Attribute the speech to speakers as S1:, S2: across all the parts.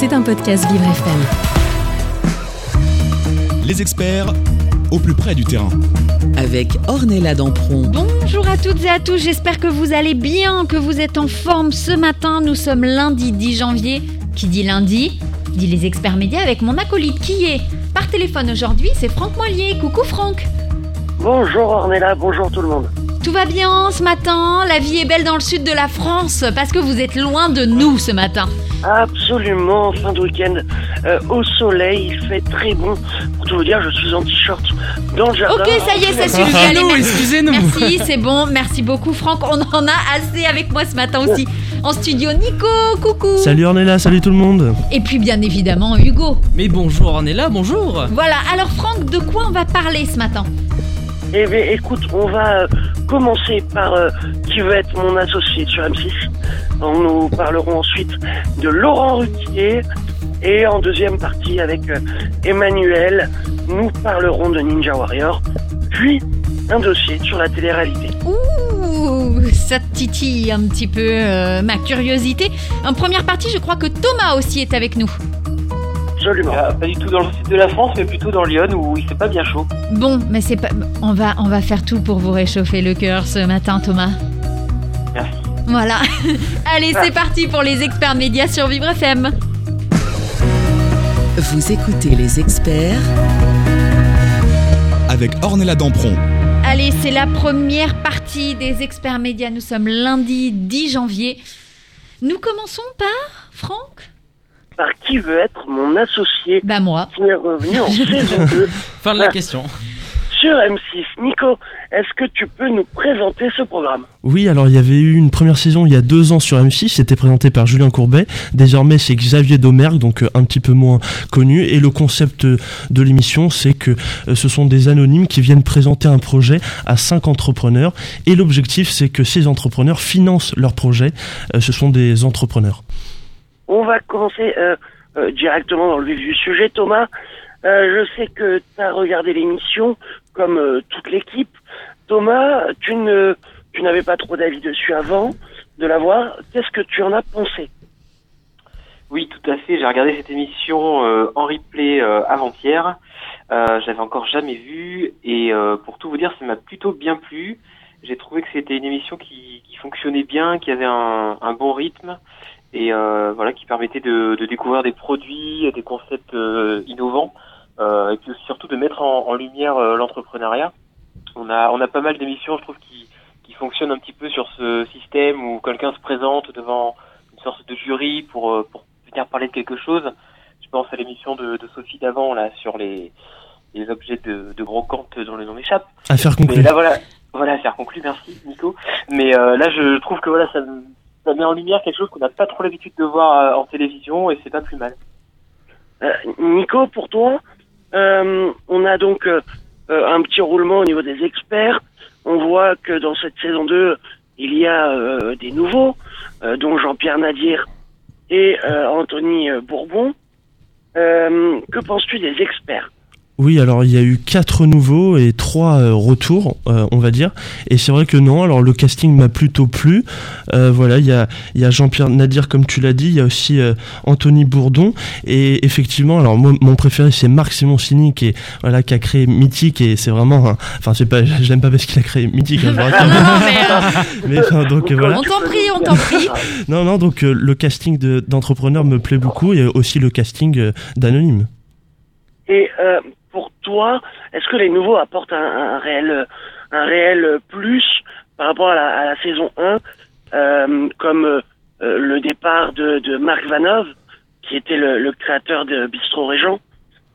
S1: C'est un podcast Vivre FM.
S2: Les experts au plus près du terrain.
S3: Avec Ornella Dampron.
S4: Bonjour à toutes et à tous, j'espère que vous allez bien, que vous êtes en forme. Ce matin, nous sommes lundi 10 janvier. Qui dit lundi Dit les experts médias avec mon acolyte qui est par téléphone aujourd'hui, c'est Franck Moilier. Coucou Franck.
S5: Bonjour Ornella, bonjour tout le monde.
S4: Tout va bien ce matin? La vie est belle dans le sud de la France parce que vous êtes loin de nous ce matin.
S5: Absolument, fin de week-end, euh, au soleil, il fait très bon. Pour tout vous dire, je suis en t-shirt dans le jardin.
S4: Ok, ça y est, ça suffit. Allez,
S6: excusez-nous.
S4: Merci, c'est bon. Merci beaucoup Franck. On en a assez avec moi ce matin aussi. En studio, Nico, coucou.
S7: Salut Ornella, salut tout le monde.
S4: Et puis bien évidemment Hugo.
S6: Mais bonjour Ornella, bonjour
S4: Voilà, alors Franck, de quoi on va parler ce matin?
S5: Eh bien, écoute, on va euh, commencer par euh, qui veut être mon associé sur M6. On nous parlerons ensuite de Laurent Ruquier. Et en deuxième partie, avec euh, Emmanuel, nous parlerons de Ninja Warrior. Puis, un dossier sur la télé-réalité.
S4: Ouh, ça titille un petit peu ma curiosité. En première partie, je crois que Thomas aussi est avec nous.
S5: Absolument.
S8: Euh, pas du tout dans le sud de la France, mais plutôt dans Lyon où il fait pas bien chaud.
S4: Bon, mais c'est pas. On va, on va faire tout pour vous réchauffer le cœur ce matin, Thomas.
S8: Merci.
S4: Voilà. Allez, c'est parti pour les experts médias sur Vivre FM.
S3: Vous écoutez les experts
S2: Avec Ornella Dampron.
S4: Allez, c'est la première partie des experts médias. Nous sommes lundi 10 janvier. Nous commençons par Franck?
S5: Par qui veut être mon associé
S4: Bah moi.
S5: qui est revenu en saison 2
S6: Fin de la question.
S5: sur M6. Nico, est-ce que tu peux nous présenter ce programme?
S7: Oui, alors il y avait eu une première saison il y a deux ans sur M6, c'était présenté par Julien Courbet. Désormais c'est Xavier Domergue, donc euh, un petit peu moins connu. Et le concept euh, de l'émission, c'est que euh, ce sont des anonymes qui viennent présenter un projet à cinq entrepreneurs. Et l'objectif, c'est que ces entrepreneurs financent leur projet. Ce sont des entrepreneurs.
S5: On va commencer euh, euh, directement dans le vif du sujet. Thomas, euh, je sais que tu as regardé l'émission comme toute l'équipe. Thomas, tu ne tu n'avais pas trop d'avis dessus avant de la voir. Qu'est-ce que tu en as pensé?
S8: Oui, tout à fait. J'ai regardé cette émission en replay avant-hier. Euh, J'avais encore jamais vu et pour tout vous dire, ça m'a plutôt bien plu. J'ai trouvé que c'était une émission qui, fonctionnait bien, qui avait un bon rythme et euh, voilà, qui permettait de, de découvrir des produits, des concepts euh, innovants euh, et puis surtout de mettre en, en lumière euh, l'entrepreneuriat. On a on a pas mal d'émissions, je trouve, qui qui fonctionnent un petit peu sur ce système où quelqu'un se présente devant une sorte de jury pour pour venir parler de quelque chose. Je pense à l'émission de, de Sophie d'avant là sur les les objets de, de brocante dont le nom m'échappe.
S7: Affaire
S8: Mais
S7: conclue.
S8: là voilà, voilà, faire conclu, merci Nico. Mais euh, là je trouve que voilà ça, ça met en lumière quelque chose qu'on n'a pas trop l'habitude de voir euh, en télévision et c'est pas plus mal.
S5: Euh, Nico, pour toi, euh, on a donc un petit roulement au niveau des experts. On voit que dans cette saison 2, il y a des nouveaux, dont Jean-Pierre Nadir et Anthony Bourbon. Que penses-tu des experts?
S7: Oui, alors il y a eu quatre nouveaux et trois euh, retours, euh, on va dire. Et c'est vrai que non, alors le casting m'a plutôt plu. Euh, voilà, il y a, il y a Jean-Pierre Nadir, comme tu l'as dit, il y a aussi euh, Anthony Bourdon. Et effectivement, alors moi, mon préféré, c'est Marc Simoncini, qui, est, voilà, qui a créé Mythique. Et c'est vraiment. Enfin, c'est pas, je l'aime pas parce qu'il a créé Mythique. hein, rappelle.
S4: non, mais euh,
S7: mais donc euh, voilà.
S4: on t'en prie, on t'en prie.
S7: Non, non, donc euh, le casting de- d'entrepreneurs me plaît beaucoup. Et aussi le casting euh, d'anonymes.
S5: Et euh, pour toi, est-ce que les nouveaux apportent un, réel, un réel plus par rapport à la, saison 1, euh, comme euh, le départ de, de Marc Vanov, qui était le, le créateur de Bistro Régent?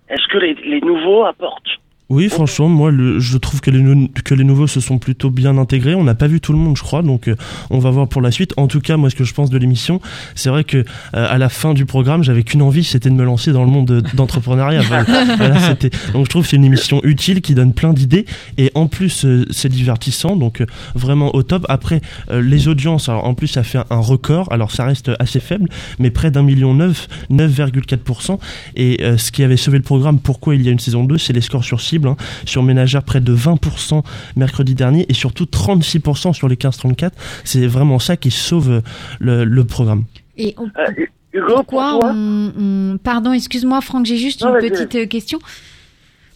S5: Est-ce que les nouveaux apportent
S7: Oui, franchement, moi, le, je trouve que les, nou- que les nouveaux se sont plutôt bien intégrés. On n'a pas vu tout le monde, je crois, donc euh, on va voir pour la suite. En tout cas, moi, ce que je pense de l'émission, c'est vrai que euh, à la fin du programme, j'avais qu'une envie, c'était de me lancer dans le monde de- d'entrepreneuriat. Voilà, Voilà, c'était- donc, je trouve que c'est une émission utile qui donne plein d'idées et en plus, euh, c'est divertissant, donc vraiment au top. Après, les audiences, alors en plus, ça fait un, record. Alors, ça reste assez faible, mais près d'un million neuf, 9,4%. Et ce qui avait sauvé le programme, pourquoi il y a une saison 2, c'est les scores sur cible. hein. Sur Ménagère, près de 20% mercredi dernier et surtout 36% sur les 15-34. C'est vraiment ça qui sauve euh, le, le programme.
S4: Et on-
S5: Euh, Hugo,
S4: Pourquoi on, on- Pardon, excuse-moi Franck, j'ai juste
S5: Non,
S4: une petite euh, question.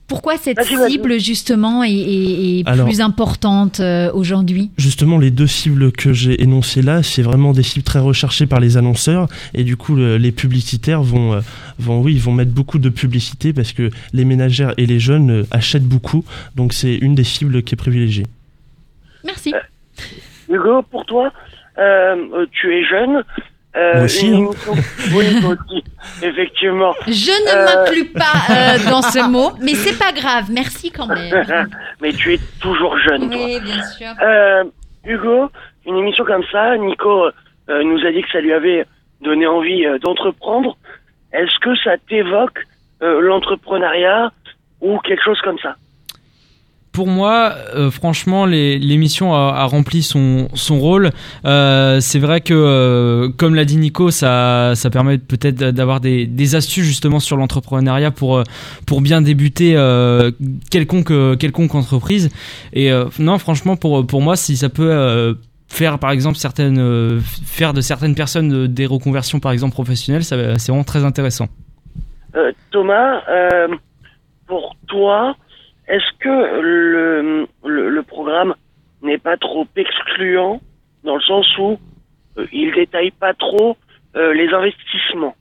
S4: Pourquoi cette
S5: Vas-y, vas-y.
S4: cible justement est, est- est
S7: Alors-
S4: plus importante euh, aujourd'hui?
S7: Justement, les deux cibles que j'ai énoncées là, c'est vraiment des cibles très recherchées par les annonceurs et du coup, le- les publicitaires vont, euh, vont, oui, ils vont mettre beaucoup de publicité parce que les ménagères et les jeunes euh, achètent beaucoup, donc c'est une des cibles qui est privilégiée.
S4: Merci.
S5: Hugo, pour toi, euh, tu es jeune. Euh,
S7: aussi, hein.
S5: Oui, aussi, effectivement.
S4: Je ne
S5: Euh.
S4: m'inclus pas euh, dans ce mot, mais c'est pas grave. Merci quand même.
S5: Mais tu es toujours jeune, toi.
S4: Oui, bien sûr.
S5: Euh, Hugo, une émission comme ça, Nico euh, nous a dit que ça lui avait donné envie euh, d'entreprendre. Est-ce que ça t'évoque euh, l'entrepreneuriat ou quelque chose comme ça?
S6: Pour moi, euh, franchement, l'émission a, rempli son, rôle. Euh, c'est vrai que, euh, comme l'a dit Nico, ça, permet peut-être d'avoir des, astuces justement sur l'entrepreneuriat pour, bien débuter quelconque, entreprise. Et non, franchement, pour, pour moi, si ça peut faire par exemple certaines, faire de certaines personnes des reconversions par exemple professionnelles, c'est vraiment très intéressant.
S5: Thomas, pour toi, est-ce que le, programme n'est pas trop excluant dans le sens où euh, il détaille pas trop euh, les investissements?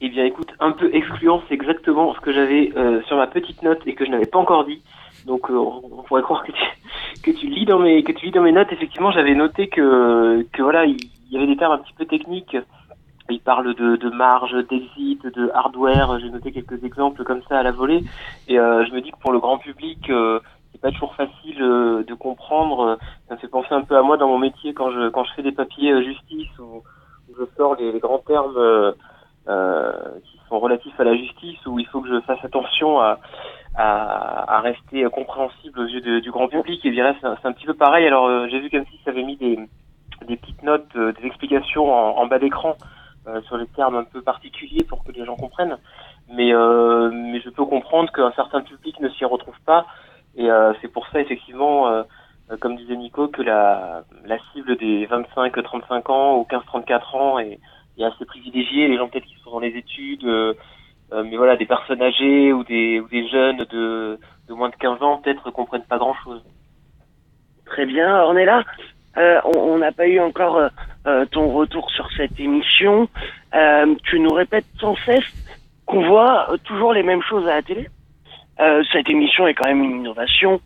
S8: Eh bien, écoute, un peu excluant, c'est exactement ce que j'avais euh, sur ma petite note et que je n'avais pas encore dit. Donc, on pourrait croire que tu, lis dans mes que tu lis dans mes notes. Effectivement, j'avais noté que voilà, il il y avait des termes un petit peu techniques. Il parle de, de marge, d'exit, de hardware. J'ai noté quelques exemples comme ça à la volée. Et euh, je me dis que pour le grand public, euh, c'est pas toujours facile euh, de comprendre. Ça me fait penser un peu à moi dans mon métier quand je quand je fais des papiers euh, justice où, où je sors les, les grands termes. euh, euh, qui sont relatifs à la justice où il faut que je fasse attention à, à, à rester compréhensible aux yeux du grand public et bien là c'est un, petit peu pareil alors j'ai vu comme si ça avait mis des, des petites notes des explications en, en bas d'écran sur les termes un peu particuliers pour que les gens comprennent mais euh, mais je peux comprendre qu'un certain public ne s'y retrouve pas et euh, c'est pour ça effectivement euh, euh, comme disait Nico que la, la cible des 25-35 ans ou 15-34 ans est est assez privilégié, les gens peut-être qui sont dans les études, euh, euh, mais voilà, des personnes âgées ou des, ou des jeunes de, de moins de 15 ans peut-être comprennent pas grand-chose.
S5: Très bien, on est là. Euh, on n'a pas eu encore euh, ton retour sur cette émission. Euh, tu nous répètes sans cesse qu'on voit euh, toujours les mêmes choses à la télé. Euh, cette émission est quand même une innovation,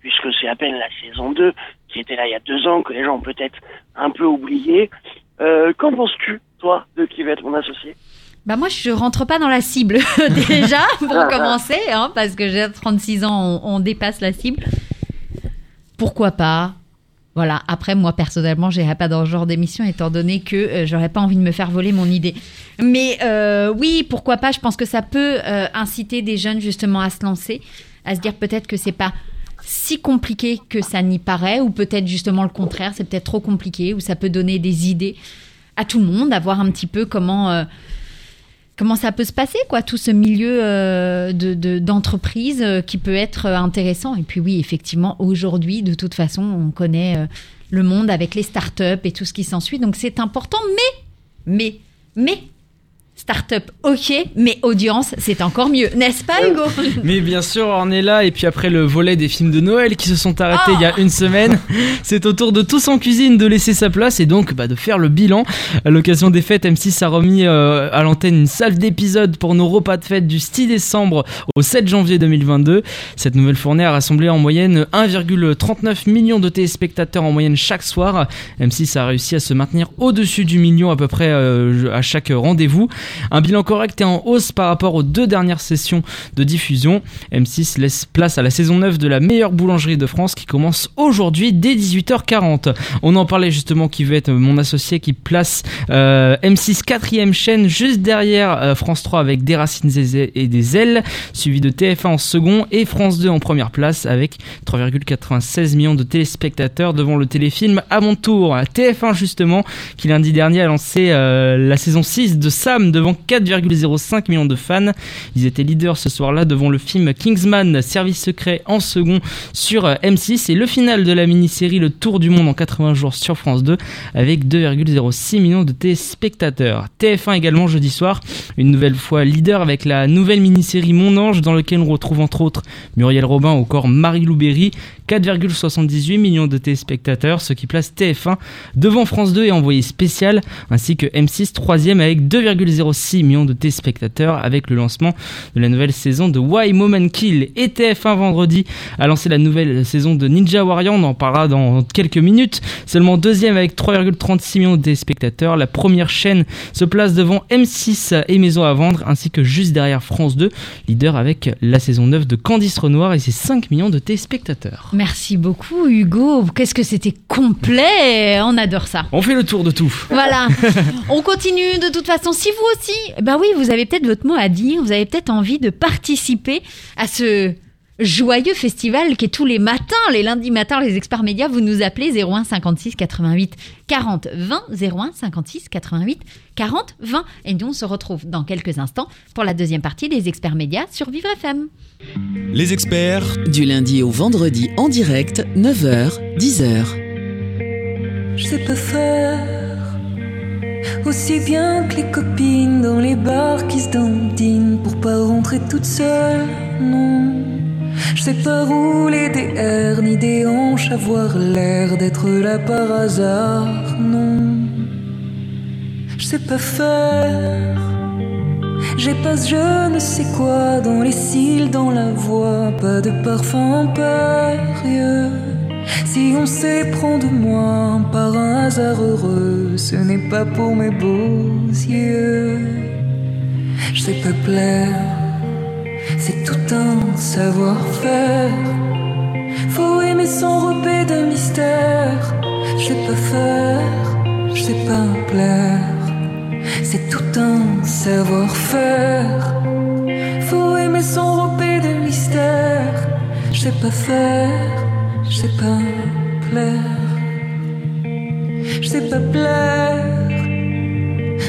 S5: puisque c'est à peine la saison 2 qui était là il y a deux ans, que les gens ont peut-être un peu oublié. Qu'en penses-tu, toi, de qui va être mon associé?
S4: Bah moi, je rentre pas dans la cible déjà pour commencer, hein, parce que j'ai 36 ans, on, on dépasse la cible. Pourquoi pas? Voilà. Après, moi personnellement, j'irai pas dans ce genre d'émission, étant donné que euh, j'aurais pas envie de me faire voler mon idée. Mais euh, oui, pourquoi pas Je pense que ça peut euh, inciter des jeunes justement à se lancer, à se dire peut-être que c'est pas si compliqué que ça n'y paraît, ou peut-être justement le contraire, c'est peut-être trop compliqué, ou ça peut donner des idées à tout le monde, à voir un petit peu comment euh, comment ça peut se passer, quoi, tout ce milieu euh, de de- d'entreprise euh, qui peut être euh, intéressant. Et puis oui, effectivement, aujourd'hui, de toute façon, on connaît euh, le monde avec les startups et tout ce qui s'ensuit, donc c'est important. Mais, mais, mais, start-up, ok, mais audience, c'est encore mieux, n'est-ce pas, Hugo
S6: Mais bien sûr, on est là. Et puis après le volet des films de Noël qui se sont arrêtés il y a une semaine, c'est au tour de tous en cuisine de laisser sa place et donc bah, de faire le bilan. À l'occasion des fêtes, M6 a remis euh, à l'antenne une salve d'épisodes pour nos repas de fête du 6 décembre au 7 janvier 2022. Cette nouvelle fournée a rassemblé en moyenne 1,39 million de téléspectateurs en moyenne chaque soir. M6 a réussi à se maintenir au-dessus du million à peu près euh, à chaque rendez-vous. Un bilan correct et en hausse par rapport aux deux dernières sessions de diffusion. M6 laisse place à la saison 9 de la meilleure boulangerie de France qui commence aujourd'hui dès 18h40. On en parlait justement qui veut être mon associé qui place euh, M6 quatrième chaîne juste derrière euh, France 3 avec des racines et des ailes, suivi de TF1 en second et France 2 en première place avec 3,96 millions de téléspectateurs devant le téléfilm à mon tour. TF1 justement qui lundi dernier a lancé euh, la saison 6 de Sam devant 4,05 millions de fans. Ils étaient leaders ce soir-là devant le film Kingsman, Service secret en second sur euh, M6 et le final de la mini-série Le Tour du monde en 80 jours sur France 2 avec 2,06 millions de téléspectateurs. TF1 également jeudi soir, une nouvelle fois leader avec la nouvelle mini-série Mon Ange dans lequel on retrouve entre autres Muriel Robin ou encore Marie-Lou Berry, 4,78 millions de téléspectateurs, ce qui place TF1 devant France 2 et envoyé spécial, ainsi que M6 troisième avec 2,06 millions de téléspectateurs avec le lancement de la nouvelle saison de Why Moment Kill. Et TF1 vendredi a lancé la nouvelle saison de Ninja Warrior, on en parlera dans quelques minutes. Seulement deuxième avec 3,36 millions de téléspectateurs. La première chaîne se place devant M6 et Maison à vendre, ainsi que juste derrière France 2, leader avec la saison 9 de Candice Renoir et ses 5 millions de téléspectateurs.
S4: Merci beaucoup Hugo. Qu'est-ce que c'était complet. On adore ça.
S6: On fait le tour de tout.
S4: Voilà. On continue de toute façon. Si vous aussi, bah oui, vous avez peut-être votre mot à dire. Vous avez peut-être envie de participer à ce joyeux festival qui est tous les matins, les lundis matins, les experts médias, vous nous appelez 01 56 88 40 20 01 56 88 40 20 et nous on se retrouve dans quelques instants pour la deuxième partie des experts médias sur Vivre FM.
S2: Les experts
S3: Du lundi au vendredi en direct, 9h, 10h.
S1: Je sais pas faire aussi bien que les copines dans les bars qui se dandinent pour pas rentrer toute seule. Non, je sais pas rouler des airs ni des hanches, avoir l'air d'être là par hasard. Non, je sais pas faire. J'ai pas ce je ne sais quoi dans les cils, dans la voix, pas de parfum impérieux. Si on s'éprend de moi par un hasard heureux, ce n'est pas pour mes beaux yeux. Je sais pas plaire, c'est tout un savoir-faire. Faut aimer s'enrober de mystère. Je sais pas faire, je sais pas plaire. C'est tout un savoir-faire. Faut aimer s'enrober de mystère. Je sais pas faire, je sais pas plaire. Je sais pas plaire.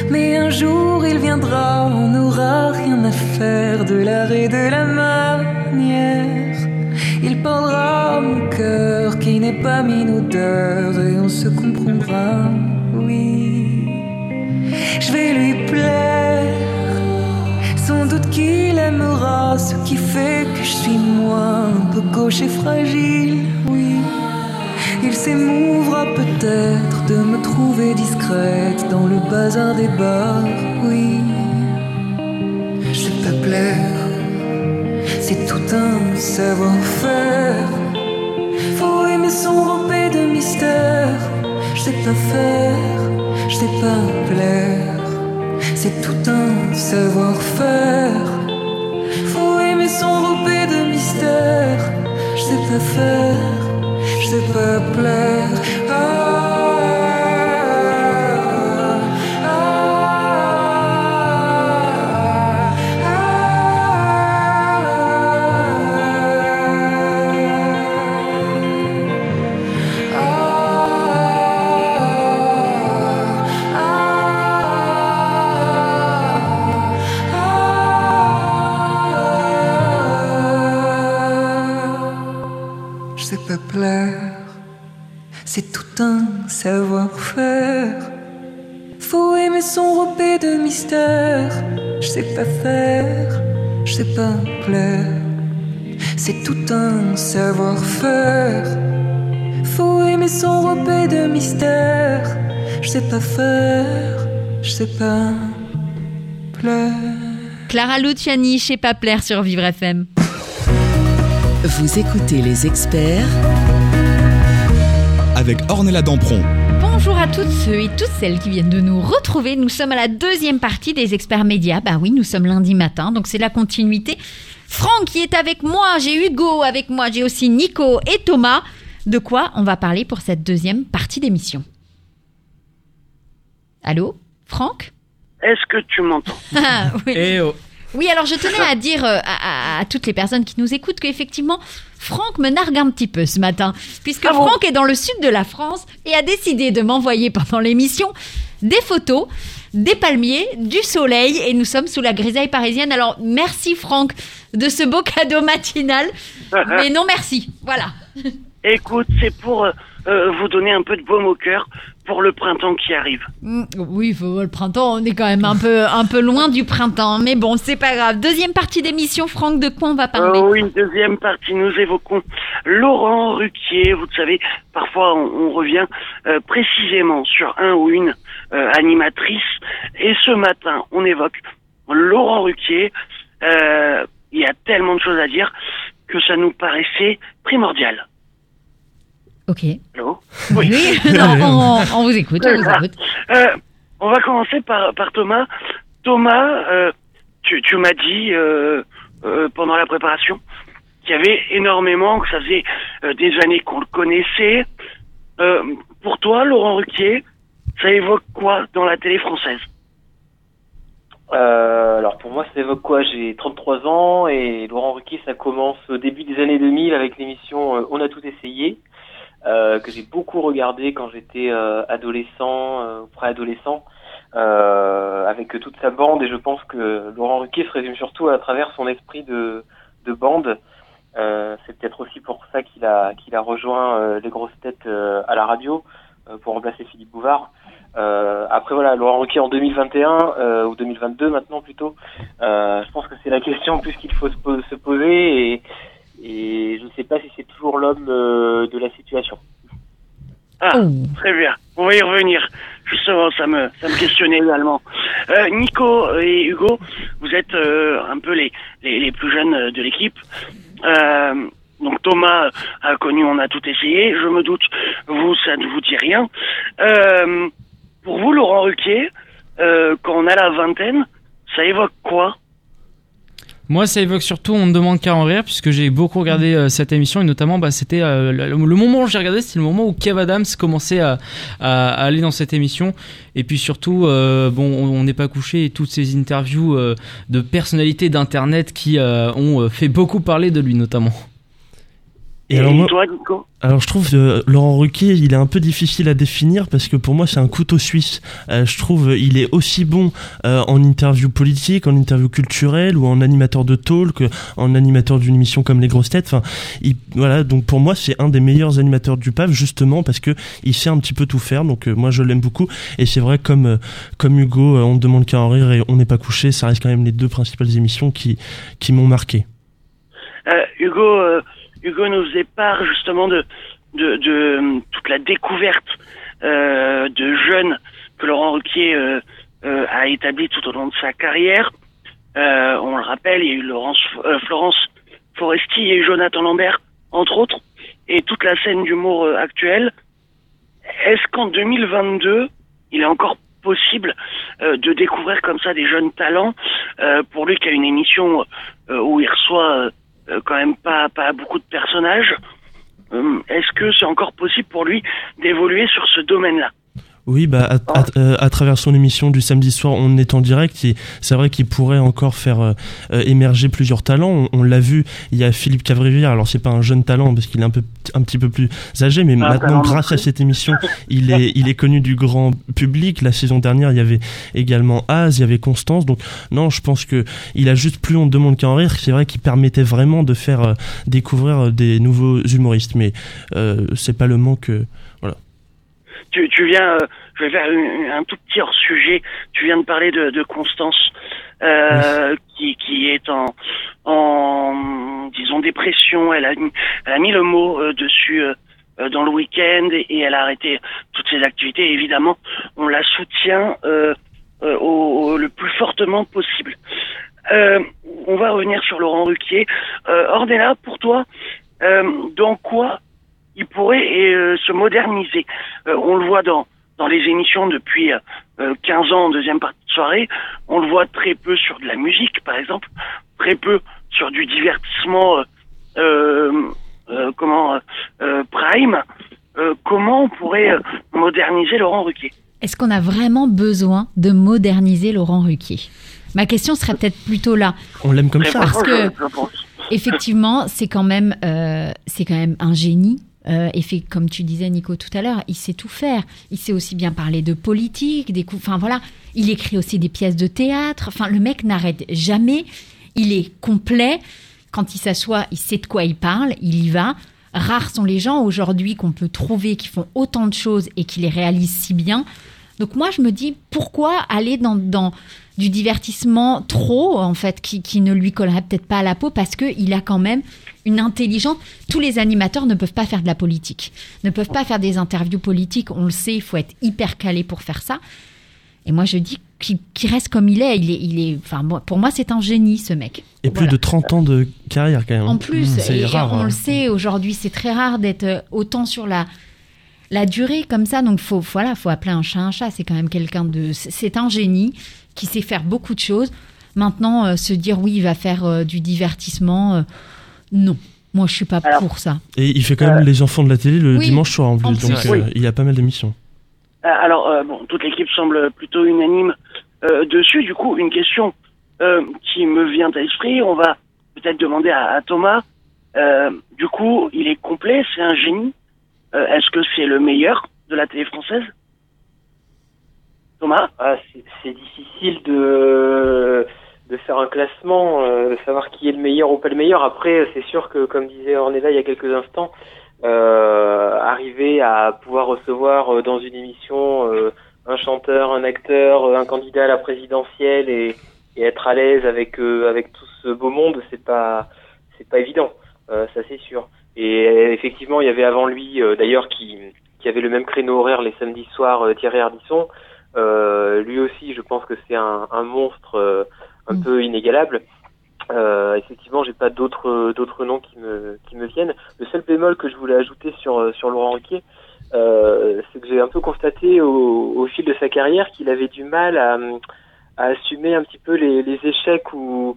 S1: Mais un jour il viendra, on n'aura rien à faire de l'art et de la manière. Il parlera mon cœur qui n'est pas minodeur et on se comprendra, oui. Je vais lui plaire. Sans doute qu'il aimera ce qui fait que je suis moi, un peu gauche et fragile, s'émouvra peut-être de me trouver discrète dans le bazar des bars, oui. Je pas plaire, c'est tout un savoir-faire. Faut aimer s'enrober de mystère, je sais pas faire, je sais pas plaire. C'est tout un savoir-faire. Faut aimer s'enrober de mystère. Je sais pas faire, je sais pas plaire. Savoir-faire. Faut aimer s'enrober de mystère. Je sais pas faire, je sais pas plaire. C'est tout un savoir-faire. Faut aimer s'enrober de mystère. Je sais pas faire, je sais pas plaire.
S4: Clara Luciani chez pas plaire sur Vivre FM.
S3: Vous écoutez les experts
S2: avec Ornella Dampron.
S4: Bonjour à toutes ceux et toutes celles qui viennent de nous retrouver. Nous sommes à la deuxième partie des experts médias. Bah oui, nous sommes lundi matin, donc c'est la continuité. Franck qui est avec moi, j'ai Hugo avec moi, j'ai aussi Nico et Thomas. De quoi on va parler pour cette deuxième partie d'émission? Allô? Franck?
S5: Est-ce que tu m'entends?
S4: Ah, oui.
S6: Et oh.
S4: Oui, alors je tenais à dire euh, à, à- à toutes les personnes qui nous écoutent qu'effectivement, Franck me nargue un petit peu ce matin, puisque
S5: Ah bon
S4: Franck est dans le sud de la France et a décidé de m'envoyer pendant l'émission des photos des palmiers, du soleil et nous sommes sous la grisaille parisienne. Alors merci Franck de ce beau cadeau matinal, mais non merci. Voilà.
S5: Écoute, c'est pour euh, euh, vous donner un peu de baume au cœur pour le printemps qui arrive.
S4: Mm, Oui, faut- le printemps, on est quand même un peu, un peu loin du printemps, mais bon, c'est pas grave. Deuxième partie d'émission, Franck, de quoi on va parler
S5: Euh, oui, deuxième partie, nous évoquons Laurent Ruquier. Vous savez, parfois on, on revient euh, précisément sur un ou une euh, animatrice. Et ce matin, on évoque Laurent Ruquier. Euh, Il y a tellement de choses à dire que ça nous paraissait primordial.
S4: Ok.
S5: Allô
S4: Oui, non, on, on vous écoute, on vous écoute.
S5: Euh, on va commencer par, par Thomas. Thomas, euh, tu, tu m'as dit euh, euh, pendant la préparation qu'il y avait énormément, que ça faisait euh, des années qu'on le connaissait. Euh, pour toi, Laurent Ruquier, ça évoque quoi dans la télé française?
S8: Euh, alors pour moi, ça évoque quoi? J'ai 33 ans et Laurent Ruquier, ça commence au début des années 2000 avec l'émission On a tout essayé, euh, que j'ai beaucoup regardé quand j'étais euh, adolescent, euh, préadolescent, euh, avec toute sa bande. Et je pense que Laurent Ruquier se résume surtout à travers son esprit de, de bande. Euh, C'est peut-être aussi pour ça qu'il a, qu'il a rejoint euh, les grosses têtes à la radio pour remplacer Philippe Bouvard. Après voilà, Laurent Ruquier en 2021 euh, ou 2022 maintenant plutôt. Je pense que c'est la question plus qu'il faut se poser et, et je ne sais pas si c'est toujours l'homme euh, de la situation.
S5: Ah,
S4: Oh.
S5: très bien. On va y revenir. Justement, ça me, ça me questionnait également. Euh, Nico et Hugo, vous êtes euh, un peu les, les, les plus jeunes de l'équipe. Euh, donc Thomas a connu, on a tout essayé. Je me doute, vous, ça ne vous dit rien. Euh, pour vous, Laurent Ruquier, euh, quand on a la vingtaine, ça évoque quoi?
S6: Moi, ça évoque surtout On ne demande qu'à en rire, puisque j'ai beaucoup regardé euh, cette émission, et notamment, bah, c'était euh, le, moment où j'ai regardé, c'était le moment où Kev Adams commençait à, aller dans cette émission. Et puis surtout, euh, bon, on n'est pas couché, et toutes ces interviews de personnalités d'Internet qui ont fait beaucoup parler de lui, notamment.
S7: Et alors moi,
S5: toi, Nico
S7: Alors je trouve euh, Laurent Ruquier, il est un peu difficile à définir parce que pour moi c'est un couteau suisse. Euh, je trouve il est aussi bon euh, en interview politique, en interview culturelle ou en animateur de talk, en animateur d'une émission comme Les Grosses Têtes. Enfin, il, voilà. Donc pour moi c'est un des meilleurs animateurs du PAF justement parce que il sait un petit peu tout faire. Donc euh, moi je l'aime beaucoup et c'est vrai comme comme Hugo, on ne demande qu'à en rire et on n'est pas couché. Ça reste quand même les deux principales émissions qui qui m'ont marqué.
S5: Hugo, Hugo nous part justement de, de, toute la découverte euh, de jeunes que Laurent Ruquier euh, euh, a établi tout au long de sa carrière. On le rappelle, il y a eu Florence Foresti, eu Jonathan Lambert, entre autres, et toute la scène d'humour actuelle. Est-ce qu'en 2022, il est encore possible de découvrir comme ça des jeunes talents pour lui qui a une émission où il reçoit quand même pas, pas beaucoup de personnages. Euh, Est-ce que c'est encore possible pour lui d'évoluer sur ce domaine-là?
S7: Oui, bah, à, à- euh, à travers son émission du samedi soir, on est en direct. C'est vrai qu'il pourrait encore faire euh, euh, émerger plusieurs talents. On, on l'a vu, il y a Philippe Cavrivière. Alors, c'est pas un jeune talent parce qu'il est un peu, un petit peu plus âgé, mais maintenant, grâce à cette émission, il est, il est connu du grand public. La saison dernière, il y avait également Az, il y avait Constance. Donc, non, je pense que il a juste plus on ne demande qu'à en rire. C'est vrai qu'il permettait vraiment de faire euh, découvrir euh, des nouveaux humoristes, mais euh, c'est pas le manque. euh,
S5: tu, tu viens, euh, je vais faire un tout petit hors sujet. Tu viens de parler de, de Constance, euh, qui, qui est en, en, disons, dépression. Elle a, mis- elle a mis le mot euh, dessus euh, dans le week-end et, elle a arrêté toutes ses activités. Et évidemment, on la soutient au, au- le plus fortement possible. On va revenir sur Laurent Ruquier. Ornella, pour toi, dans quoi il pourrait euh, se moderniser Euh, On le voit dans, dans les émissions depuis euh, 15 ans en deuxième partie de soirée. On le voit très peu sur de la musique, par exemple, très peu sur du divertissement, euh, euh, euh, comment, euh, euh, prime. Euh, comment on pourrait euh, moderniser Laurent Ruquier?
S4: Est-ce qu'on a vraiment besoin de moderniser Laurent Ruquier? Ma question serait peut-être plutôt là.
S7: on l'aime comme ça.
S4: Parce que-. Effectivement, c'est quand même, euh, c'est quand même un génie. Euh, et fait, comme tu disais Nico tout à l'heure, il sait tout faire. Il sait aussi bien parler de politique, des coups. Enfin voilà, il écrit aussi des pièces de théâtre. Enfin, le mec n'arrête jamais. Il est complet. Quand il s'assoit, il sait de quoi il parle. Il y va. Rares sont les gens aujourd'hui qu'on peut trouver qui font autant de choses et qui les réalisent si bien. Donc moi, je me dis, pourquoi aller dans, dans du divertissement trop, en fait, qui, qui ne lui collerait peut-être pas à la peau, parce qu'il a quand même une intelligence. Tous les animateurs ne peuvent pas faire de la politique, ne peuvent pas faire des interviews politiques, on le sait, il faut être hyper calé pour faire ça. Et moi, je dis qu'il reste comme il est. Il est, il est enfin, pour moi, c'est un génie, ce mec.
S7: Et plus de 30 ans de carrière quand même.
S4: En plus,
S7: Mmh,
S4: et
S7: rare.
S4: on
S7: hein.
S4: le sait aujourd'hui, c'est très rare d'être euh, autant sur la la durée comme ça. Donc faut voilà, faut appeler un chat un chat. C'est quand même quelqu'un de, c'est- c'est un génie qui sait faire beaucoup de choses. Maintenant, euh, se dire oui, il va faire euh, du divertissement, euh, non. Moi, je suis pas
S5: Alors-
S4: pour ça.
S7: Et il fait quand même les enfants de la télé le
S4: Oui,
S7: dimanche soir en plus,
S4: en
S7: donc euh,
S5: Oui.
S7: il a pas mal d'émissions.
S5: Euh, Alors, euh, bon, toute l'équipe semble plutôt unanime euh, dessus. Du coup, une question euh, qui me vient à l'esprit, on va peut-être demander à, à Thomas. Euh, du coup, il est complet, c'est un génie. Euh, Est-ce que c'est le meilleur de la télé française? Thomas?
S8: Ah, c'est- c'est difficile de de faire un classement, euh, savoir qui est le meilleur ou pas le meilleur. Après, c'est sûr que, comme disait Ornella il y a quelques instants, euh, arriver à pouvoir recevoir euh, dans une émission euh, un chanteur, un acteur, euh, un candidat à la présidentielle et, et être à l'aise avec euh, avec tout ce beau monde, c'est pas c'est pas évident, ça c'est sûr. Et effectivement, il y avait avant lui, d'ailleurs, qui qui avait le même créneau horaire les samedis soirs, Thierry Ardisson. Lui aussi, je pense que c'est un, un monstre un
S4: Mm.
S8: peu inégalable. Euh, effectivement, j'ai pas d'autres d'autres noms qui me qui me viennent. Le seul bémol que je voulais ajouter sur euh, sur Laurent Ruquier, euh, c'est que j'ai un peu constaté au, au fil de sa carrière qu'il avait du mal à, à assumer un petit peu les, les échecs ou,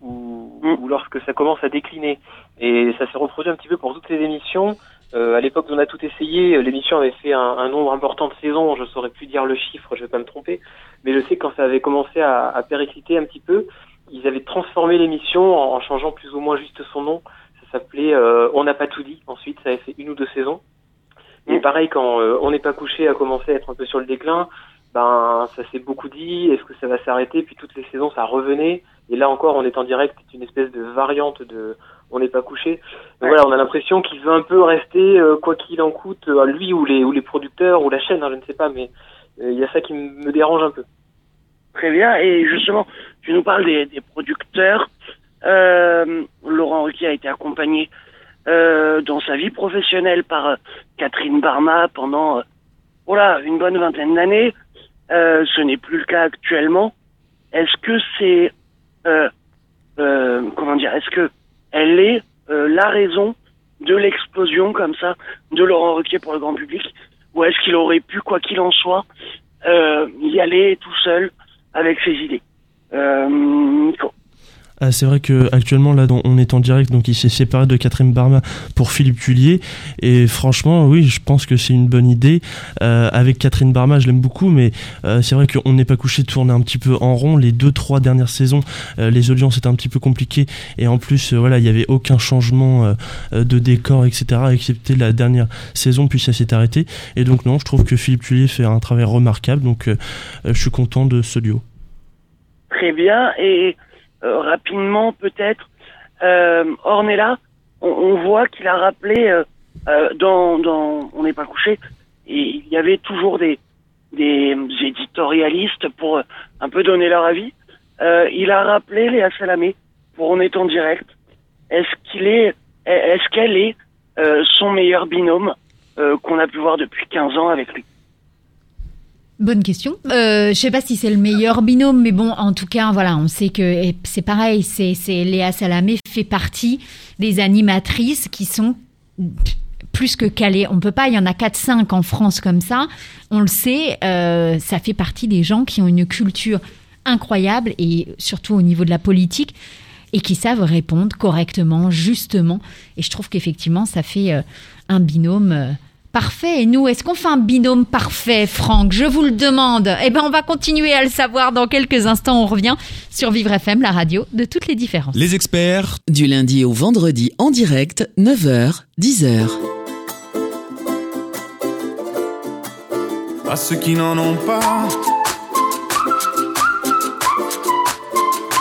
S8: ou
S5: Mm.
S8: ou lorsque ça commence à décliner. Et ça s'est reproduit un petit peu pour toutes les émissions. Euh, à l'époque, où on a tout essayé. L'émission avait fait un, un nombre important de saisons. Je saurais plus dire le chiffre, je vais pas me tromper. Mais je sais que quand ça avait commencé à, à péricliter un petit peu, ils avaient transformé l'émission en, en changeant plus ou moins juste son nom. Ça s'appelait euh, On n'a pas tout dit. Ensuite, ça avait fait une ou deux saisons. Et
S5: Mm.
S8: pareil, quand euh, On n'est pas couché a commencé à être un peu sur le déclin, ben ça s'est beaucoup dit. Est-ce que ça va s'arrêter? Puis toutes les saisons, ça revenait. Et là encore, on est en direct, c'est une espèce de variante de On n'est pas couché. Voilà, on a l'impression qu'il veut un peu rester, euh, quoi qu'il en coûte, euh, lui ou les ou les producteurs ou la chaîne, hein, je ne sais pas, mais euh, il y a ça qui me dérange un peu.
S5: Très bien. Et justement, tu nous parles des, des producteurs. Euh, Laurent Ruquier a été accompagné euh, dans sa vie professionnelle par Catherine Barma pendant voilà une bonne vingtaine d'années. Euh, ce n'est plus le cas actuellement. Est-ce que c'est euh, euh, comment dire Est-ce que elle est euh, la raison de l'explosion comme ça de Laurent Ruquier pour le grand public, ou est-ce qu'il aurait pu, quoi qu'il en soit, euh, y aller tout seul avec ses idées euh.
S7: Ah, c'est vrai que actuellement là on est en direct donc il s'est séparé de Catherine Barma pour Philippe Tullier. Et franchement oui je pense que c'est une bonne idée. Euh, avec Catherine Barma je l'aime beaucoup mais euh, c'est vrai qu'on n'est pas couché tourner un petit peu en rond. Les deux trois dernières saisons euh, les audiences étaient un petit peu compliquées. Et en plus euh, voilà il y avait aucun changement euh, euh, de décor etc excepté la dernière saison puis ça s'est arrêté. Et donc non je trouve que Philippe Tullier fait un travail remarquable. Donc je suis content de ce duo.
S5: Très bien. Et rapidement, peut-être, euh, Ornella, on, on voit qu'il a rappelé euh, euh, dans, dans On n'est pas couché, et il y avait toujours des, des éditorialistes pour euh, un peu donner leur avis. Euh, il a rappelé Léa Salamé pour On est en direct. Est-ce qu'il est, est-ce qu'elle est euh, son meilleur binôme euh, qu'on a pu voir depuis 15 ans avec lui?
S4: Bonne question. Euh, je sais pas si c'est le meilleur binôme, mais bon, en tout cas, voilà, on sait que c'est pareil. C'est, Léa Salamé fait partie des animatrices qui sont plus que calées. On peut pas. Il y en a 4-5 en France comme ça. On le sait. euh, ça fait partie des gens qui ont une culture incroyable et surtout au niveau de la politique et qui savent répondre correctement, justement. Et je trouve qu'effectivement, ça fait euh, un binôme. Parfait. Et nous, est-ce qu'on fait un binôme parfait, Franck? Je vous le demande. Eh bien, on va continuer à le savoir dans quelques instants. On revient sur Vivre FM, la radio de toutes les différences.
S2: Les experts.
S3: Du lundi au vendredi en direct, 9h, 10h.
S9: À ceux qui n'en ont pas.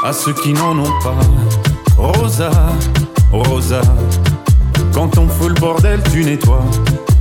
S9: À ceux qui n'en ont pas. Rosa, Rosa. Quand on fout le bordel, tu nettoies.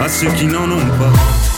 S9: À ceux qui n'en ont.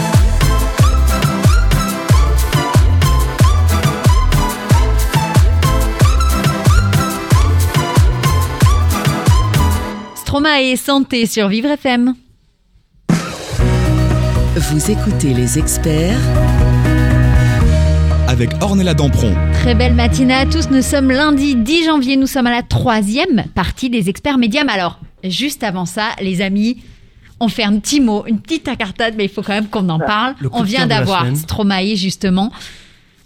S4: Stroma et santé sur Vivre FM.
S3: Vous écoutez les experts
S2: avec Ornella Dampron.
S4: Très belle matinée à tous. Nous sommes lundi 10 janvier. Nous sommes à la troisième partie des experts médiums. Alors, juste avant ça, les amis, on fait un petit mot, une petite incartade, mais il faut quand même qu'on en parle.
S7: Le coup
S4: On vient d'avoir. Stromae, justement.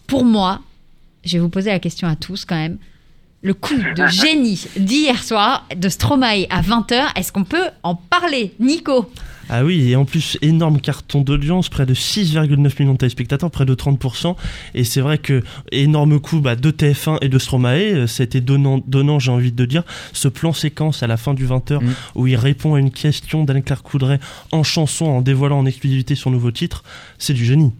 S4: Pour moi, je vais vous poser la question à tous quand même. Le coup de génie d'hier soir de Stromae à 20h, est-ce qu'on peut en parler Nico?
S7: Ah oui, et en plus, énorme carton d'audience, près de 6,9 millions de téléspectateurs, près de 30%. Et c'est vrai que, énorme coup bah, de TF1 et de Stromae, euh, c'était donnant, donnant j'ai envie de dire, ce plan séquence à la fin du 20h
S6: Mm.
S7: où il répond à une question d'Anne-Claire Coudray en chanson, en dévoilant en exclusivité son nouveau titre, c'est du génie.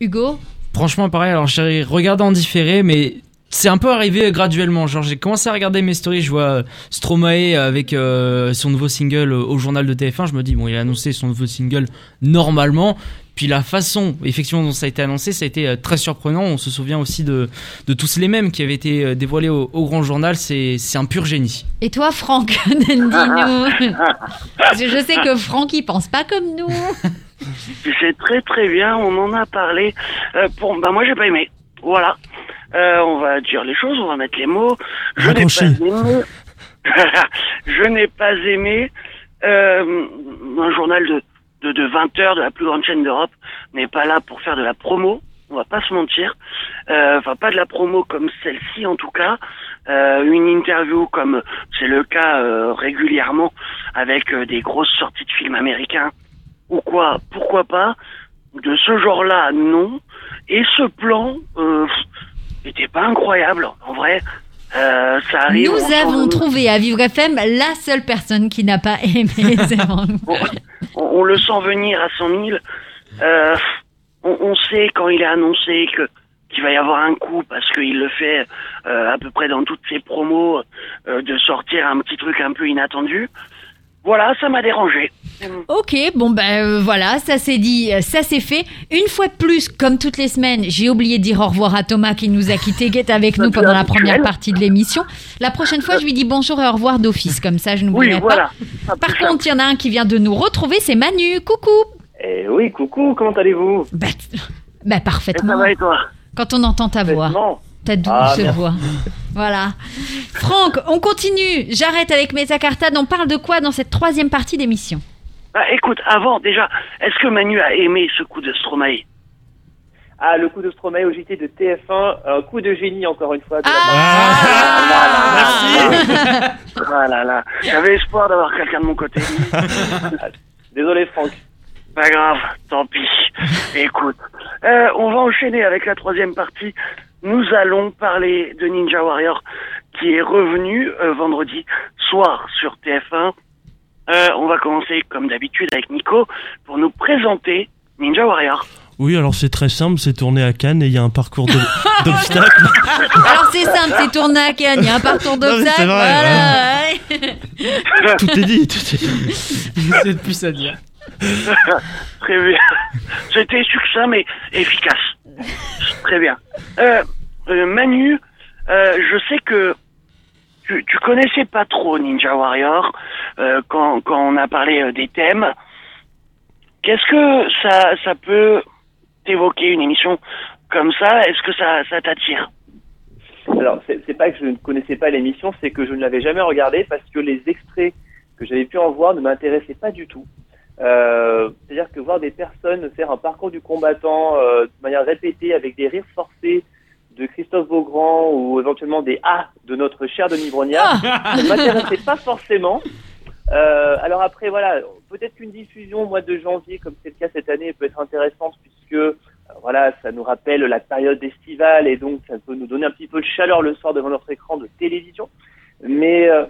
S4: Hugo?
S6: Franchement, pareil, alors j'ai regardé en différé, mais c'est un peu arrivé graduellement. Genre, j'ai commencé à regarder mes stories, je vois euh, Stromae avec euh, son nouveau single euh, au journal de TF1. Je me dis, bon, il a annoncé son nouveau single normalement. Puis la façon, effectivement, dont ça a été annoncé, ça a été euh, très surprenant. On se souvient aussi de, de tous les mêmes qui avaient été euh, dévoilés au, au grand journal. C'est c'est un pur génie.
S4: Et toi, Franck, dis-nous. Parce que je sais que Franck, il pense pas comme nous.
S5: Sais très très bien, on en a parlé. Euh, pour, bah moi j'ai pas aimé. Voilà. Euh, on va dire les choses, on va mettre les mots. Je n'ai pas aimé. je n'ai pas aimé. Euh, un journal de, de, de 20 heures de la plus grande chaîne d'Europe n'est pas là pour faire de la promo. On va pas se mentir. Euh, Enfin, pas de la promo comme celle-ci en tout cas. Euh, une interview comme c'est le cas euh, régulièrement avec euh, des grosses sorties de films américains ou quoi, pourquoi pas? De ce genre-là, non. Et ce plan, euh, était pas incroyable. En vrai, euh, ça arrive.
S4: Nous
S5: on
S4: avons trouvé à Vivre FM la seule personne qui n'a pas aimé
S5: on, on- le sent venir à 100 000. Euh, on, on sait quand il est annoncé que qu'il va y avoir un coup parce qu'il le fait euh, à peu près dans toutes ses promos euh, de sortir un petit truc un peu inattendu. Voilà, ça m'a dérangé.
S4: Ok, bon ben euh, voilà, ça c'est dit, euh, ça c'est fait. Une fois de plus, comme toutes les semaines, j'ai oublié de dire au revoir à Thomas qui nous a quittés, qui est avec nous pendant la première partie de l'émission. La prochaine fois, je lui dis bonjour et au revoir d'office, comme ça je
S5: Oui,
S4: n'oublierai
S5: voilà.
S4: pas. Par contre, il y en a un qui vient de nous retrouver, c'est Manu. Coucou.
S10: Eh oui, coucou, comment allez-vous?
S4: Bah, bah,
S5: Et
S4: parfaitement.
S5: ça va et toi?
S4: Quand on entend ta voix. Ta douce
S10: Ah, merci.
S4: voix. Voilà. Franck, on continue. J'arrête avec mes cartades. On parle de quoi dans cette troisième partie d'émission
S5: Bah, écoute, avant déjà, est-ce que Manu a aimé ce coup de Stromae
S10: Ah, le coup de Stromae au JT de TF1, un coup de génie encore une fois. de la
S4: Ah,
S5: Ah là là, j'avais espoir d'avoir quelqu'un de mon côté.
S10: Désolé Franck.
S5: Pas grave, tant pis. Écoute, euh, on va enchaîner avec la troisième partie. Nous allons parler de Ninja Warrior qui est revenu euh, vendredi soir sur TF1. Euh, on va commencer comme d'habitude avec Nico pour nous présenter Ninja Warrior.
S7: Oui, alors c'est très simple, c'est tourné à Cannes et il y a un parcours d'obstacles.
S4: Alors c'est simple, c'est tourné à Cannes, il y a un parcours d'obstacles. Voilà.
S7: tout est dit, tout est dit.
S6: C'est plus à dire.
S5: Très bien. C'était succinct mais efficace. Très bien. Euh, euh, Manu, euh, je sais que tu, connaissais pas trop Ninja Warrior quand, quand on a parlé des thèmes. Qu'est-ce que ça, ça peut t'évoquer une émission comme ça? Est-ce que ça, ça t'attire?
S10: Alors, c'est pas que je ne connaissais pas l'émission, c'est que je ne l'avais jamais regardée parce que les extraits que j'avais pu en voir ne m'intéressaient pas du tout. Euh, C'est-à-dire que voir des personnes faire un parcours du combattant euh, de manière répétée avec des rires forcés de Christophe Beaugrand ou éventuellement des A de notre cher Denis Brognard, ça ne m'intéressait pas forcément. Euh, alors après, voilà, peut-être qu'une diffusion au mois de janvier, comme c'est le cas cette année, peut être intéressante puisque euh, voilà, ça nous rappelle la période estivale et donc ça peut nous donner un petit peu de chaleur le soir devant notre écran de télévision. Mais euh,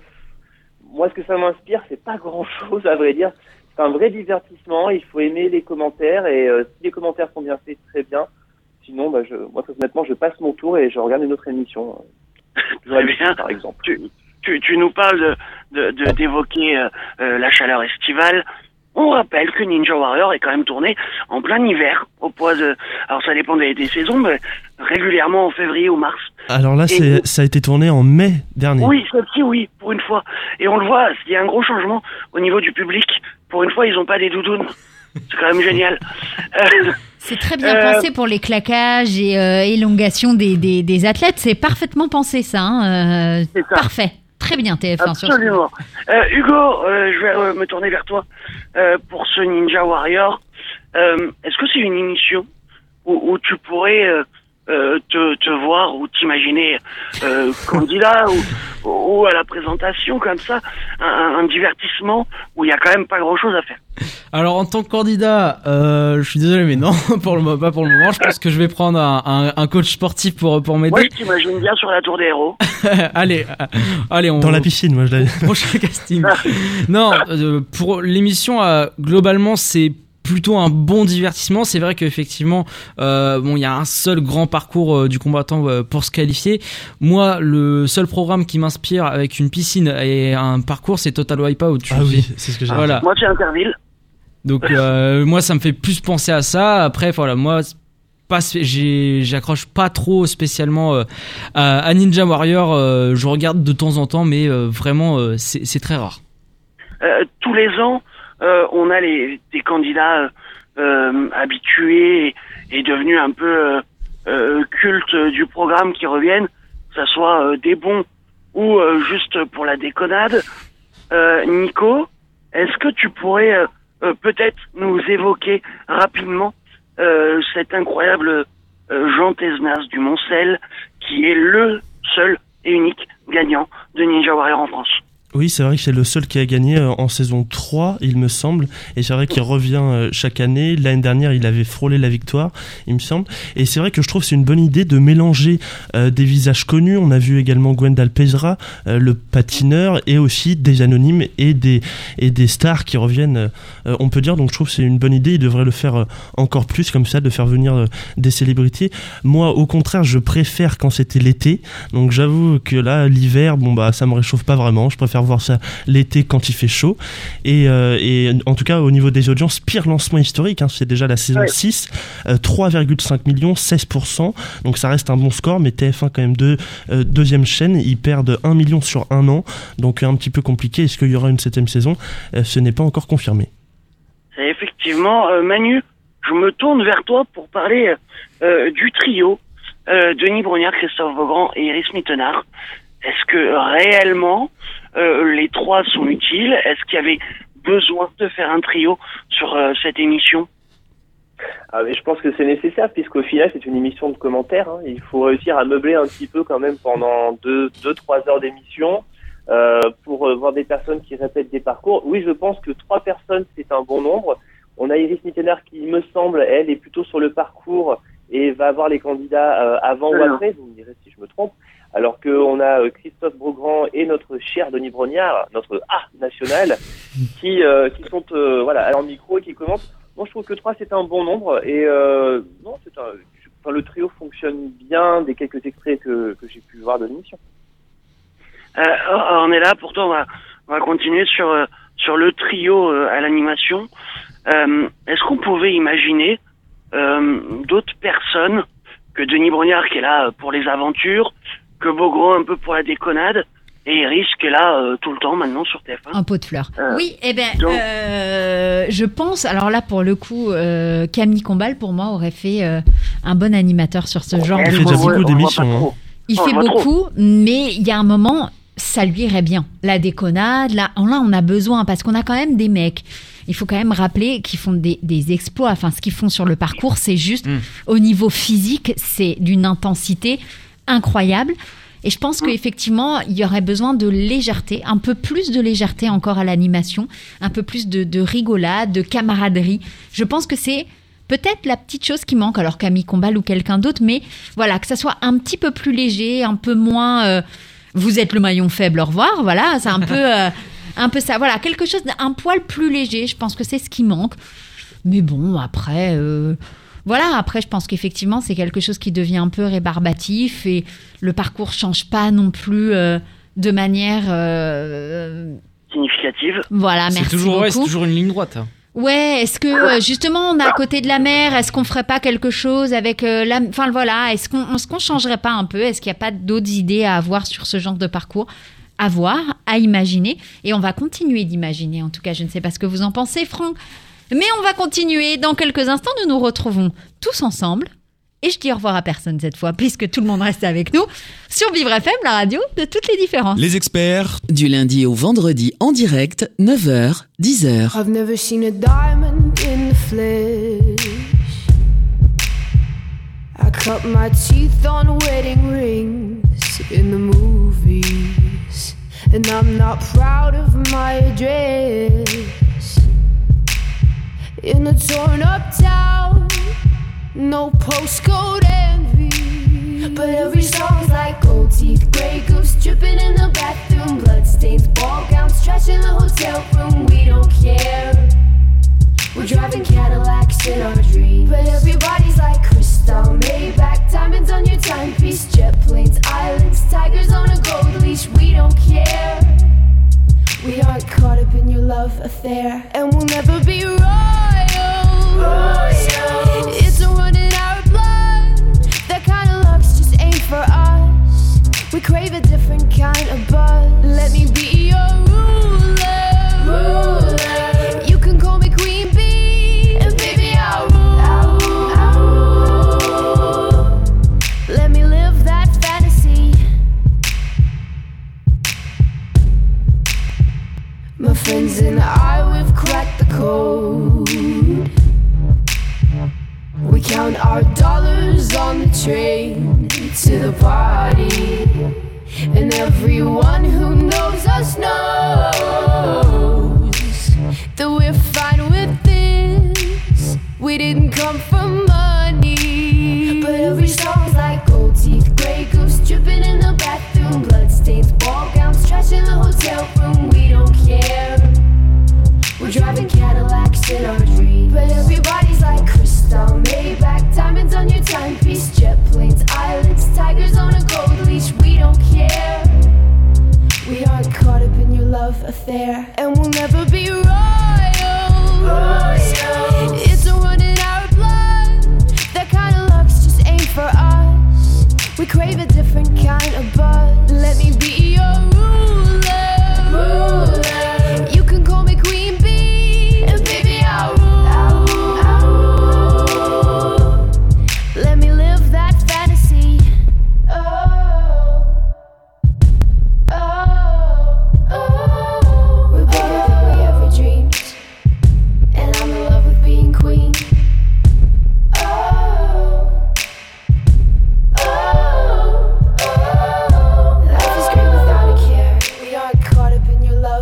S10: moi, ce que ça m'inspire, c'est pas grand-chose à vrai dire. C'est un vrai divertissement. Il faut aimer les commentaires et euh, si les commentaires sont bien faits, très bien. Sinon, bah, je, moi, très honnêtement, je passe mon tour et je regarde une autre émission. euh,
S5: Très bien.
S10: par exemple.
S5: tu, tu, tu nous parles de de- de- d'évoquer euh, euh, la chaleur estivale. On rappelle que Ninja Warrior est quand même tourné en plein hiver, au poids de... Alors ça dépend des, des saisons, mais régulièrement en février ou mars.
S7: Alors là, c'est- ça a été tourné en mai dernier.
S5: Oui, celle-ci, oui, pour une fois. Et on le voit, il y a un gros changement au niveau du public. Pour une fois, ils ont pas des doudounes. C'est quand même génial. Euh,
S4: C'est très bien
S5: Euh,
S4: pensé pour les claquages et euh, élongation des, des, des athlètes. C'est parfaitement pensé ça. hein, euh,
S5: C'est ça.
S4: Parfait. Très bien TF1 sur ce
S5: Absolument. Euh, Hugo, euh, je vais me tourner vers toi euh, pour ce Ninja Warrior. Euh, Est-ce que c'est une émission où, où tu pourrais te, te voir ou t'imaginer euh, candidat ou, ou à la présentation comme ça, un, un divertissement où il y a quand même pas grand-chose à faire
S6: Alors en tant que candidat, euh, je suis désolé mais non, pour le pas pour le moment. Je pense que je vais prendre un, un, un coach sportif pour pour m'aider.
S5: Moi, je t'imagine bien sur la tour des héros.
S6: allez, euh, allez, on
S7: Dans la piscine, moi je l'avais.
S6: prochain casting. non, euh, pour l'émission, euh, globalement, c'est plutôt un bon divertissement. C'est vrai qu'effectivement, euh, bon, il y a un seul grand parcours euh, du combattant euh, pour se qualifier. Moi, le seul programme qui m'inspire avec une piscine et un parcours, c'est Total Wipeout.
S7: Ah
S6: sais.
S7: oui, c'est ce que j'ai.
S6: Voilà.
S5: Moi, c'est Interville.
S6: Donc euh, moi, ça me fait plus penser à ça. Après, voilà, moi. j'ai- j'accroche pas trop spécialement euh, à, à Ninja Warrior. euh, je regarde de temps en temps, mais euh, vraiment, euh, c'est très rare.
S5: Euh, tous les ans, euh, on a les, des candidats euh, habitués et, devenus un peu euh, euh, cultes du programme qui reviennent, que ça soit euh, des bons ou juste pour la déconnade. Nico, est-ce que tu pourrais peut-être nous évoquer rapidement cet incroyable Jean Tesnas du Moncel qui est le seul et unique gagnant de Ninja Warrior en France?
S7: Oui, c'est vrai que c'est le seul qui a gagné euh, en saison 3, il me semble. Et c'est vrai qu'il revient euh, chaque année. L'année dernière, il avait frôlé la victoire, il me semble. Et c'est vrai que je trouve que c'est une bonne idée de mélanger euh, des visages connus. On a vu également Gwendal Pesra, le patineur, et aussi des anonymes et des, et des stars qui reviennent, on peut dire. Donc je trouve que c'est une bonne idée. Il devrait le faire encore plus comme ça, de faire venir des célébrités. Moi, au contraire, je préfère quand c'était l'été. Donc j'avoue que là, l'hiver, bon bah ça me réchauffe pas vraiment. Je préfère voir ça l'été quand il fait chaud. Et, euh, et en tout cas, au niveau des audiences, pire lancement historique. hein, c'est déjà la saison
S5: Ouais.
S7: 6, euh, 3,5 millions, 16%. Donc ça reste un bon score, mais TF1 quand même deux, euh, deuxième chaîne, ils perdent 1 million sur un an. Donc un petit peu compliqué. Est-ce qu'il y aura une septième saison? Euh, Ce n'est pas encore confirmé.
S5: Effectivement, euh, Manu, je me tourne vers toi pour parler euh, du trio euh, Denis Brognard, Christophe Vaugran et Iris Mittenard. Est-ce que réellement euh, les trois sont utiles Est-ce qu'il y avait besoin de faire un trio sur euh, cette émission?
S10: Ah, mais je pense que c'est nécessaire puisqu'au final c'est une émission de commentaires. hein. Il faut réussir à meubler un petit peu quand même pendant deux, deux trois heures d'émission euh, pour voir des personnes qui répètent des parcours. Oui, je pense que trois personnes c'est un bon nombre. On a Iris Mittenard qui me semble elle est plutôt sur le parcours et va voir les candidats euh, avant ou après. Vous me direz si je me trompe. Alors qu'on a euh, Christophe Beaugrand et notre cher Denis Brognard, notre A national, qui, euh, qui sont euh, voilà, à leur micro et qui commentent. Moi, je trouve que 3, c'est un bon nombre. Et euh, non, c'est un, enfin, le trio fonctionne bien des quelques extraits que, que j'ai pu voir de l'émission.
S5: Euh, on est là, pourtant on va, on va continuer sur, euh, sur le trio euh, à l'animation. Euh, Est-ce qu'on pouvait imaginer euh, d'autres personnes que Denis Brognard qui est là euh, pour les aventures, que Beaugrand un peu pour la déconnade, et Iris qui est là euh, tout le temps maintenant sur TF1
S4: Un pot de fleurs.
S5: Euh,
S4: oui, eh ben,
S5: donc-
S4: euh, je pense. Alors là, pour le coup, euh, Camille Combal, pour moi, aurait fait euh, un bon animateur sur ce genre.
S7: Il
S4: de
S7: fait déjà beaucoup d'émissions, hein.
S4: Il
S5: On
S4: fait beaucoup, mais il y a un moment, ça lui irait bien. La déconnade, là, là on a besoin parce qu'on a quand même des mecs. Il faut quand même rappeler qu'ils font des, des exploits. Enfin, ce qu'ils font sur le parcours, c'est juste
S6: Mm.
S4: au niveau physique, c'est d'une intensité incroyable. Et je pense qu'effectivement, il y aurait besoin de légèreté, un peu plus de légèreté encore à l'animation, un peu plus de, de rigolade, de camaraderie. Je pense que c'est peut-être la petite chose qui manque, alors Camille Combal ou quelqu'un d'autre, mais voilà, que ça soit un petit peu plus léger, un peu moins. euh, vous êtes le maillon faible, au revoir. Voilà, c'est un peu, euh, un peu ça. Voilà, quelque chose d'un poil plus léger. Je pense que c'est ce qui manque. Mais bon, après, euh, voilà, après, je pense qu'effectivement, c'est quelque chose qui devient un peu rébarbatif et le parcours change pas non plus euh, de manière. euh,
S5: significative.
S4: voilà,
S6: C'est
S4: merci
S6: toujours, ouais, c'est toujours une ligne droite. hein.
S4: Ouais, est-ce que euh, justement on est à côté de la mer, est-ce qu'on ferait pas quelque chose avec euh, la enfin voilà, est-ce qu'on est-ce qu'on changerait pas un peu? Est-ce qu'il n'y a pas d'autres idées à avoir sur ce genre de parcours à voir, à imaginer? Et on va continuer d'imaginer en tout cas, je ne sais pas ce que vous en pensez Franck. Mais on va continuer dans quelques instants, nous nous retrouvons tous ensemble. Et je dis au revoir à personne cette fois, puisque tout le monde reste avec nous, sur Vivre FM, la radio de toutes les différences.
S2: Les experts
S3: Du lundi au vendredi en direct, 9h, 10h.
S11: I've never seen a diamond in the flesh. I cut my teeth on wedding rings in the movies. And I'm not proud of my address. In a torn up town, no postcode envy. But every song's like gold teeth, gray goose dripping in the bathroom, bloodstains, ball gowns, trash in the hotel room. We don't care. We're driving Cadillacs in our dreams. But everybody's like crystal, Maybach, diamonds on your timepiece, jet planes, islands, tigers on a gold leash. We don't care. We aren't caught up in your love affair, and we'll never be royal. It's a run in our blood. That kind of luck's just ain't for us. We crave a different kind of buzz. Let me be your ruler.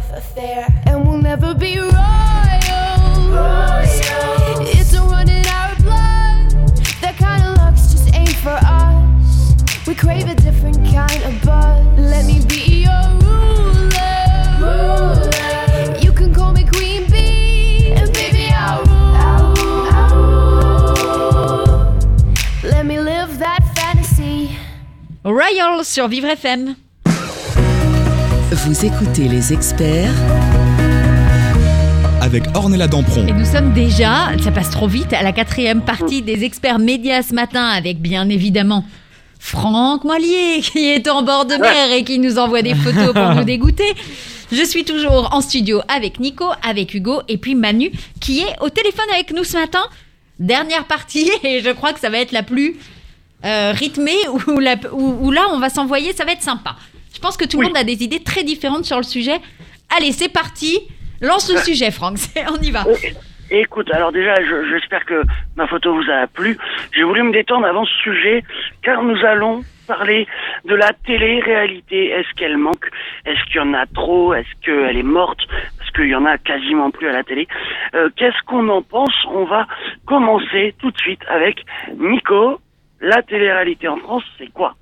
S11: Love affair, and we'll never be royals. It's a run in our blood. That kind of just ain't for us. We crave a different kind of buzz. Let me be your ruler. You can call me Queen Bee, and baby I'll rule. Let me live that fantasy.
S4: Royal sur Vivre FM.
S3: Vous écoutez les experts
S2: avec Ornella Dampron.
S4: Et nous sommes déjà, ça passe trop vite, à la quatrième partie des experts médias ce matin avec bien évidemment Franck Moilier qui est en bord de mer et qui nous envoie des photos pour nous dégoûter. Je suis toujours en studio avec Nico, avec Hugo et puis Manu qui est au téléphone avec nous ce matin. Dernière partie et je crois que ça va être la plus euh, rythmée où, la- où- où là on va s'envoyer, ça va être sympa. Je pense que tout le monde a des idées très différentes sur le sujet. Allez, c'est parti. Lance le sujet, Franck. On y va.
S5: Écoute, alors déjà, je- j'espère que ma photo vous a plu. J'ai voulu me détendre avant ce sujet, car nous allons parler de la télé-réalité. Est-ce qu'elle manque? Est-ce qu'il y en a trop? Est-ce qu'elle est morte? Parce qu'il y en a quasiment plus à la télé. Euh, Qu'est-ce qu'on en pense? On va commencer tout de suite avec Nico. La télé-réalité en France, c'est quoi?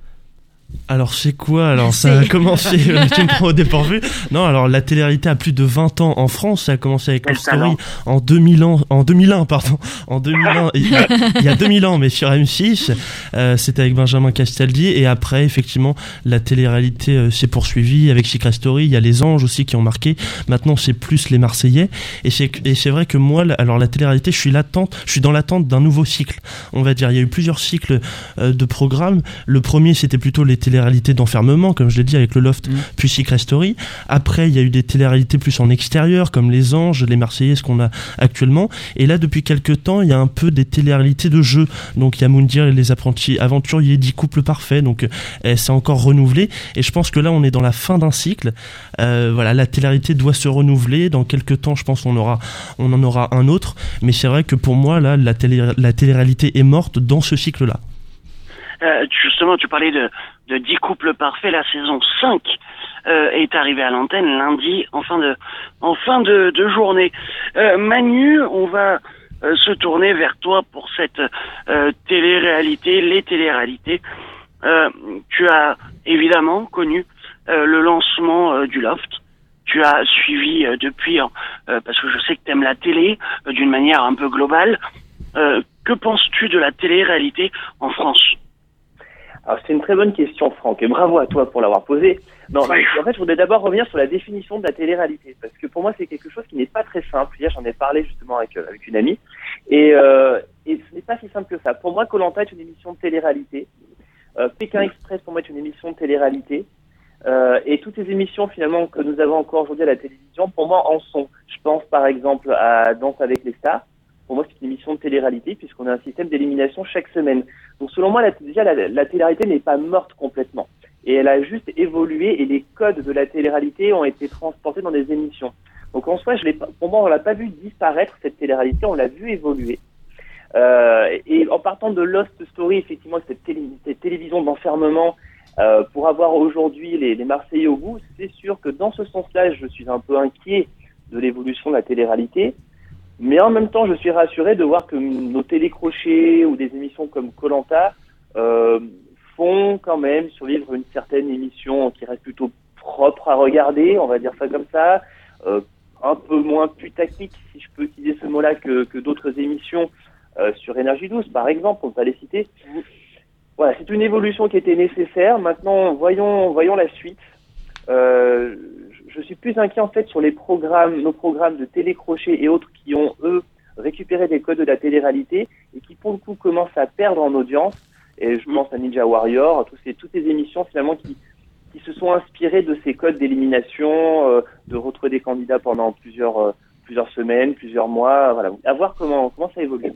S7: Alors c'est quoi Alors ça a commencé, tu me prends au dépourvu. Non, alors la télé-réalité a plus de 20 ans en France, ça a commencé avec Love Story en 2000 ans, en 2001 pardon, en 2001, il y a, il y a 2000 ans mais sur M6, euh, c'était avec Benjamin Castaldi et après effectivement la télé-réalité euh, s'est poursuivie avec Secret Story, il y a les Anges aussi qui ont marqué. Maintenant c'est plus les Marseillais et c'est et c'est vrai que moi alors la télé-réalité, je suis l'attente, je suis dans l'attente d'un nouveau cycle. On va dire il y a eu plusieurs cycles euh, de programmes. Le premier c'était plutôt les télé-réalités d'enfermement comme je l'ai dit avec le Loft puis Secret Story. Après il y a eu des télé-réalités plus en extérieur comme les Anges, les Marseillais ce qu'on a actuellement et là depuis quelques temps, il y a un peu des télé-réalités de jeux. Donc il y a Moundir et les apprentis aventuriers, 10 couples parfaits. Donc euh, c'est encore renouvelé et je pense que là on est dans la fin d'un cycle. Euh, voilà, la télé-réalité doit se renouveler. Dans quelques temps, je pense on aura, on en aura un autre. Mais c'est vrai que pour moi là, la télé, la télé-réalité est morte dans ce cycle-là.
S5: Euh, justement, tu parlais de, de 10 couples parfaits. La saison 5 euh, est arrivée à l'antenne lundi en fin de, en fin de, de journée. Euh, Manu, on va euh, se tourner vers toi pour cette euh, télé-réalité, les télé-réalités. Euh, tu as évidemment connu le lancement du Loft. Tu as suivi euh, depuis, hein, euh, parce que je sais que tu aimes la télé euh, d'une manière un peu globale. Que penses-tu de la télé-réalité en France?
S10: Alors c'est une très bonne question, Franck, et bravo à toi pour l'avoir posée. Non, en fait, je voudrais d'abord revenir sur la définition de la télé-réalité, parce que pour moi, c'est quelque chose qui n'est pas très simple. Hier, j'en ai parlé justement avec, euh, avec une amie, et, euh, et ce n'est pas si simple que ça. Pour moi, Colanta est une émission de télé-réalité. Euh, Pékin Express, pour moi, est une émission de télé-réalité. Euh, et toutes les émissions finalement que nous avons encore aujourd'hui à la télévision, pour moi, en sont. Je pense par exemple à Danse avec les stars. Pour moi, c'est une émission de télé-réalité puisqu'on a un système d'élimination chaque semaine. Donc selon moi, la, déjà, la, télé-réalité n'est pas morte complètement. Et elle a juste évolué et les codes de la télé-réalité ont été transportés dans des émissions. Donc en soi, je pour moi, on l'a pas vu disparaître cette télé-réalité, on l'a vu évoluer. Euh, et en partant de Lost Story, effectivement, cette, cette télévision d'enfermement, euh, pour avoir aujourd'hui les, les Marseillais au bout, c'est sûr que dans ce sens-là, je suis un peu inquiet de l'évolution de la télé-réalité. Mais en même temps, je suis rassuré de voir que nos télécrochets ou des émissions comme Colanta euh, font quand même survivre une certaine émission qui reste plutôt propre à regarder, on va dire ça comme ça, euh, un peu moins putaclic, si je peux utiliser ce mot-là, que, que d'autres émissions euh, sur Énergie 12, par exemple, on peut pas les citer. Voilà, c'est une évolution qui était nécessaire. Maintenant, voyons, voyons la suite. Euh, je suis plus inquiet en fait sur les programmes, nos programmes de télécrochet et autres qui ont eux récupéré des codes de la télé-réalité et qui pour le coup commencent à perdre en audience. Et je pense à Ninja Warrior, à tous ces, toutes ces émissions finalement qui, qui se sont inspirées de ces codes d'élimination, euh, de retrouver des candidats pendant plusieurs, euh, plusieurs semaines, plusieurs mois. Voilà, à voir comment, comment ça évolue.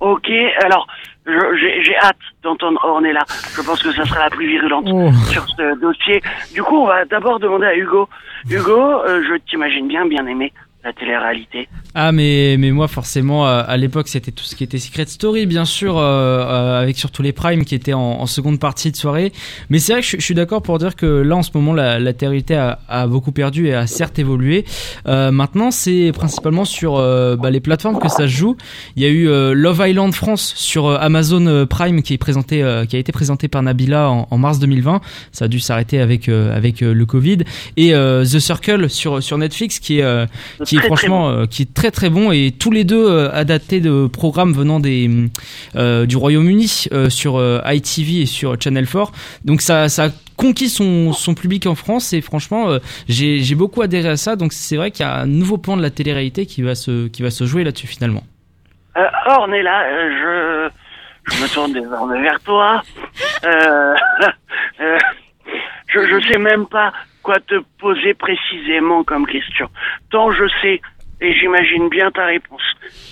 S5: Ok, alors j'ai hâte d'entendre Ornella. Je pense que ça sera la plus virulente
S6: Oh.
S5: sur ce dossier. Du coup, on va d'abord demander à Hugo. Hugo, euh, je t'imagine bien bien aimé télé-réalité.
S6: Ah mais mais moi forcément euh, à l'époque c'était tout ce qui était Secret Story bien sûr euh, euh, avec surtout les primes qui étaient en, seconde partie de soirée. Mais c'est vrai que je, suis d'accord pour dire que là en ce moment la, la télé a, a beaucoup perdu et a certes évolué. Maintenant c'est principalement sur bah, les plateformes que ça se joue. Il y a eu Love Island France sur Amazon Prime qui est présenté qui a été présenté par Nabila en, mars 2020 ça a dû s'arrêter avec avec le Covid. Et The Circle sur sur Netflix qui est euh, qui est
S5: Très, très
S6: franchement euh, qui est très très bon et tous les deux euh, adaptés de programmes venant des euh, du Royaume-Uni euh, sur euh, ITV et sur Channel 4 donc ça ça a conquis son, son public en France et franchement euh, j'ai j'ai beaucoup adhéré à ça. Donc c'est vrai qu'il y a un nouveau pan de la télé-réalité qui va se qui va se jouer là-dessus finalement.
S5: Euh, Ornella, euh, je, je me tourne désormais vers toi. Je, je sais même pas quoi te poser précisément comme question. Tant je sais, et j'imagine bien ta réponse.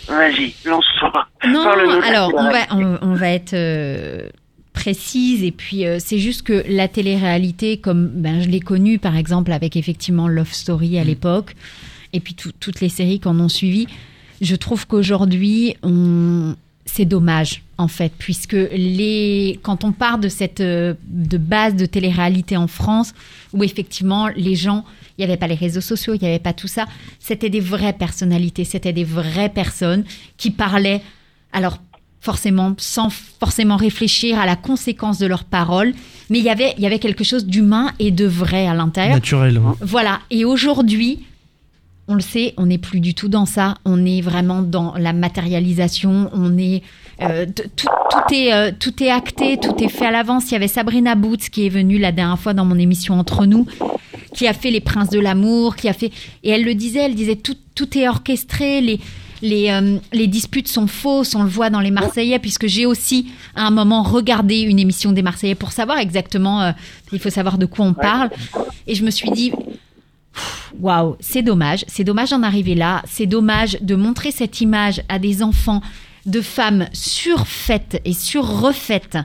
S5: Vas-y, lance-toi.
S4: Non, alors on va, on, on va être euh, précise et puis euh, c'est juste que la télé-réalité, comme ben, je l'ai connue par exemple avec effectivement Love Story à l'époque et puis tout- toutes les séries qu'on ont suivi, je trouve qu'aujourd'hui on c'est dommage en fait puisque les quand on part de cette euh, de base de télé-réalité en France où effectivement les gens il n'y avait pas les réseaux sociaux, il n'y avait pas tout ça. C'était des vraies personnalités, c'était des vraies personnes qui parlaient, alors forcément, sans forcément réfléchir à la conséquence de leurs paroles, mais il y avait, il y avait quelque chose d'humain et de vrai à l'intérieur.
S7: Naturel. hein.
S4: Voilà. Et aujourd'hui, on le sait, on n'est plus du tout dans ça. On est vraiment dans la matérialisation. On est euh, tout, tout est euh, tout est acté, tout est fait à l'avance. Il y avait Sabrina Boots qui est venue la dernière fois dans mon émission Entre nous, qui a fait Les Princes de l'amour, qui a fait et elle le disait, elle disait tout tout est orchestré. Les les, euh, les disputes sont fausses, on le voit dans les Marseillais, puisque j'ai aussi à un moment regardé une émission des Marseillais pour savoir exactement, euh, il faut savoir de quoi on parle. Et je me suis dit, Waouh, c'est dommage. C'est dommage d'en arriver là. C'est dommage de montrer cette image à des enfants de femmes surfaites et surrefaites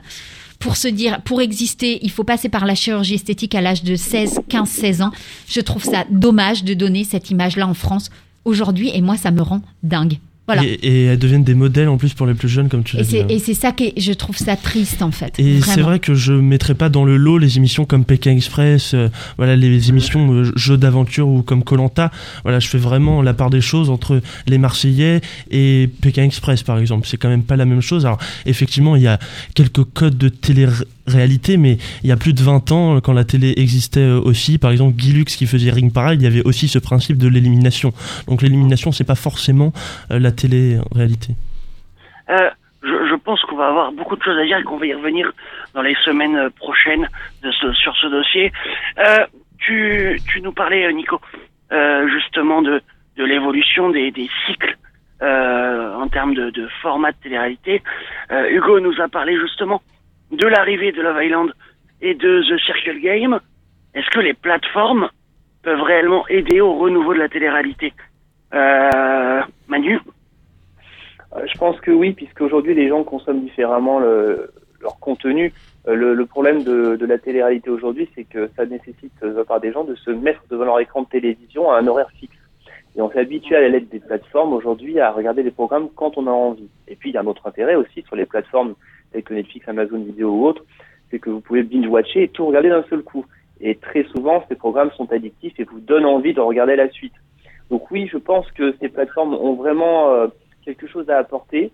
S4: pour se dire, pour exister, il faut passer par la chirurgie esthétique à l'âge de 16, 15, 16 ans. Je trouve ça dommage de donner cette image-là en France aujourd'hui et moi, ça me rend dingue. Voilà.
S7: Et, et elles deviennent des modèles en plus pour les plus jeunes, comme tu l'as
S4: Et
S7: dit.
S4: c'est
S7: hein.
S4: et c'est ça que je trouve ça triste en fait.
S7: Et c'est vrai que je mettrais pas dans le lot les émissions comme Pékin Express, euh, voilà les émissions euh, jeux d'aventure ou comme Colanta. Voilà, je fais vraiment la part des choses entre les Marseillais et Pékin Express par exemple. C'est quand même pas la même chose. Alors effectivement, il y a quelques codes de télé-réalité, mais il y a plus de 20 ans, quand la télé existait euh, aussi, par exemple Guy Lux qui faisait Ring Parade, il y avait aussi ce principe de l'élimination. Donc l'élimination, c'est pas forcément euh, la télé-réalité.
S5: Euh, je, pense qu'on va avoir beaucoup de choses à dire et qu'on va y revenir dans les semaines euh, prochaines sur ce dossier. Euh, tu, nous parlais, Nico, justement de, l'évolution des, cycles en termes de, de format de télé-réalité. Hugo nous a parlé justement de l'arrivée de Love Island et de The Circle Game. Est-ce que les plateformes peuvent réellement aider au renouveau de la télé-réalité? Manu?
S10: Je pense que oui, puisque aujourd'hui les gens consomment différemment le- leur contenu. Euh, Le, le problème de, de la télé-réalité aujourd'hui, c'est que ça nécessite euh, de la part des gens de se mettre devant leur écran de télévision à un horaire fixe. Et on s'est habitué à l'aide des plateformes aujourd'hui à regarder des programmes quand on a envie. Et puis il y a un autre intérêt aussi sur les plateformes telles que Netflix, Amazon Vidéo ou autres, c'est que vous pouvez binge-watcher et tout regarder d'un seul coup. Et très souvent, ces programmes sont addictifs et vous donnent envie de regarder la suite. Donc oui, je pense que ces plateformes ont vraiment euh, quelque chose à apporter.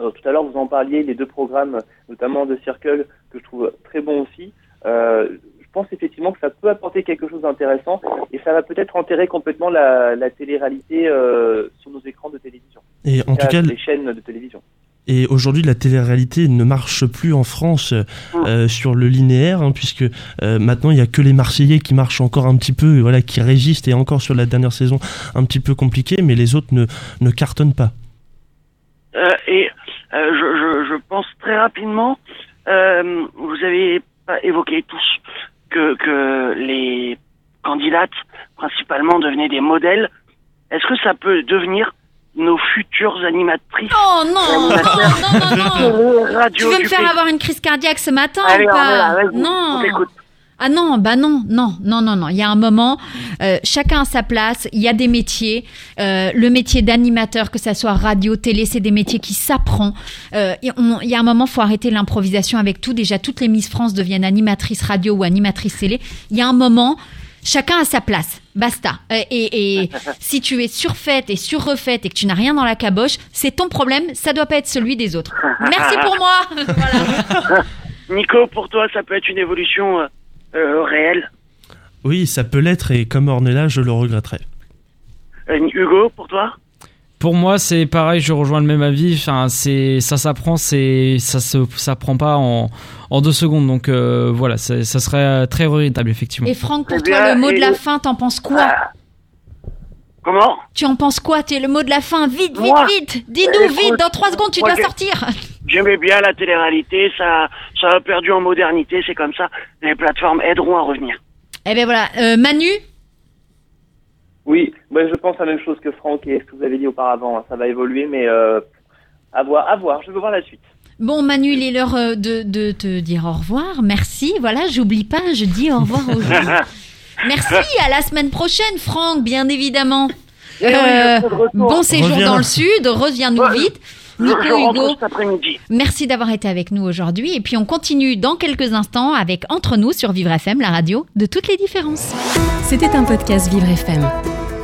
S10: Euh, tout à l'heure, vous en parliez, les deux programmes, notamment de Circle, que je trouve très bons aussi. Euh, je pense effectivement que ça peut apporter quelque chose d'intéressant et ça va peut-être enterrer complètement la, la télé-réalité euh, sur nos écrans de télévision.
S7: Et en tout cas,
S10: les chaînes de télévision.
S7: Et aujourd'hui, la télé-réalité ne marche plus en France euh, sur le linéaire, hein, puisque euh, maintenant il y a que les Marseillais qui marchent encore un petit peu, voilà, qui résistent, et encore sur la dernière saison un petit peu compliqué, mais les autres ne, ne cartonnent pas.
S5: Euh, et euh, je, je, je pense très rapidement, euh, vous avez évoqué tous que, que les candidates principalement devenaient des modèles. Est-ce que ça peut devenir nos futures animatrices
S4: Oh non, non, non, non, non. Tu
S5: Radio,
S4: veux me faire avoir une crise cardiaque ce matin
S5: Allez,
S4: ou
S5: on
S4: pas
S5: là,
S4: Non.
S5: on.
S4: Ah non, bah non, non, non, non, non. Il y a un moment, euh, chacun a sa place. Il y a des métiers. Euh, le métier d'animateur, que ça soit radio, télé, c'est des métiers qui s'apprend. Euh, Il y a un moment, faut arrêter l'improvisation avec tout. Déjà, toutes les Miss France deviennent animatrices radio ou animatrices télé. Il y a un moment, chacun a sa place. Basta. Euh, Et, et si tu es surfaite et surrefaite et que tu n'as rien dans la caboche, c'est ton problème. Ça doit pas être celui des autres. Merci pour moi. Voilà.
S5: Nico, pour toi, ça peut être une évolution euh, euh, réelle?
S7: Oui, ça peut l'être, et comme Ornella, je le regretterai.
S5: Euh, Hugo, pour toi?
S6: Pour moi, c'est pareil, je rejoins le même avis. Enfin, c'est ça s'apprend, c'est ça se s'apprend pas en, en deux secondes. Donc euh, voilà, c'est- ça serait euh, très regrettable effectivement.
S4: Et Franck, pour
S5: Eh
S4: toi,
S5: bien,
S4: le mot de la fin, t'en penses quoi?
S5: Comment?
S4: Tu en penses quoi? Tu es le mot de la fin. Vite, vite,
S5: Moi
S4: vite. Dis-nous,
S5: Écoute,
S4: vite. Dans trois secondes, tu dois sortir.
S5: J'aimais bien la télé-réalité, ça, ça a perdu en modernité, c'est comme ça. Les plateformes aideront à revenir.
S4: Eh ben voilà, Euh, Manu
S10: Oui, bah, je pense la même chose que Franck et ce que vous avez dit auparavant. Ça va évoluer, mais euh, à voir, à voir. Je veux voir la suite.
S4: Bon, Manu, il est l'heure euh, de, de te dire au revoir. Merci. Voilà, j'oublie pas, je dis au revoir aux gens. Merci, à la semaine prochaine, Franck, bien évidemment.
S5: Eh
S4: Euh, bon séjour
S7: Reviens.
S4: dans le sud, reviens-nous
S5: Ouais,
S4: vite. Nico, Hugo, merci d'avoir été avec nous aujourd'hui. Et puis on continue dans quelques instants avec Entre nous sur Vivre FM, la radio de toutes les différences.
S12: C'était un podcast Vivre FM.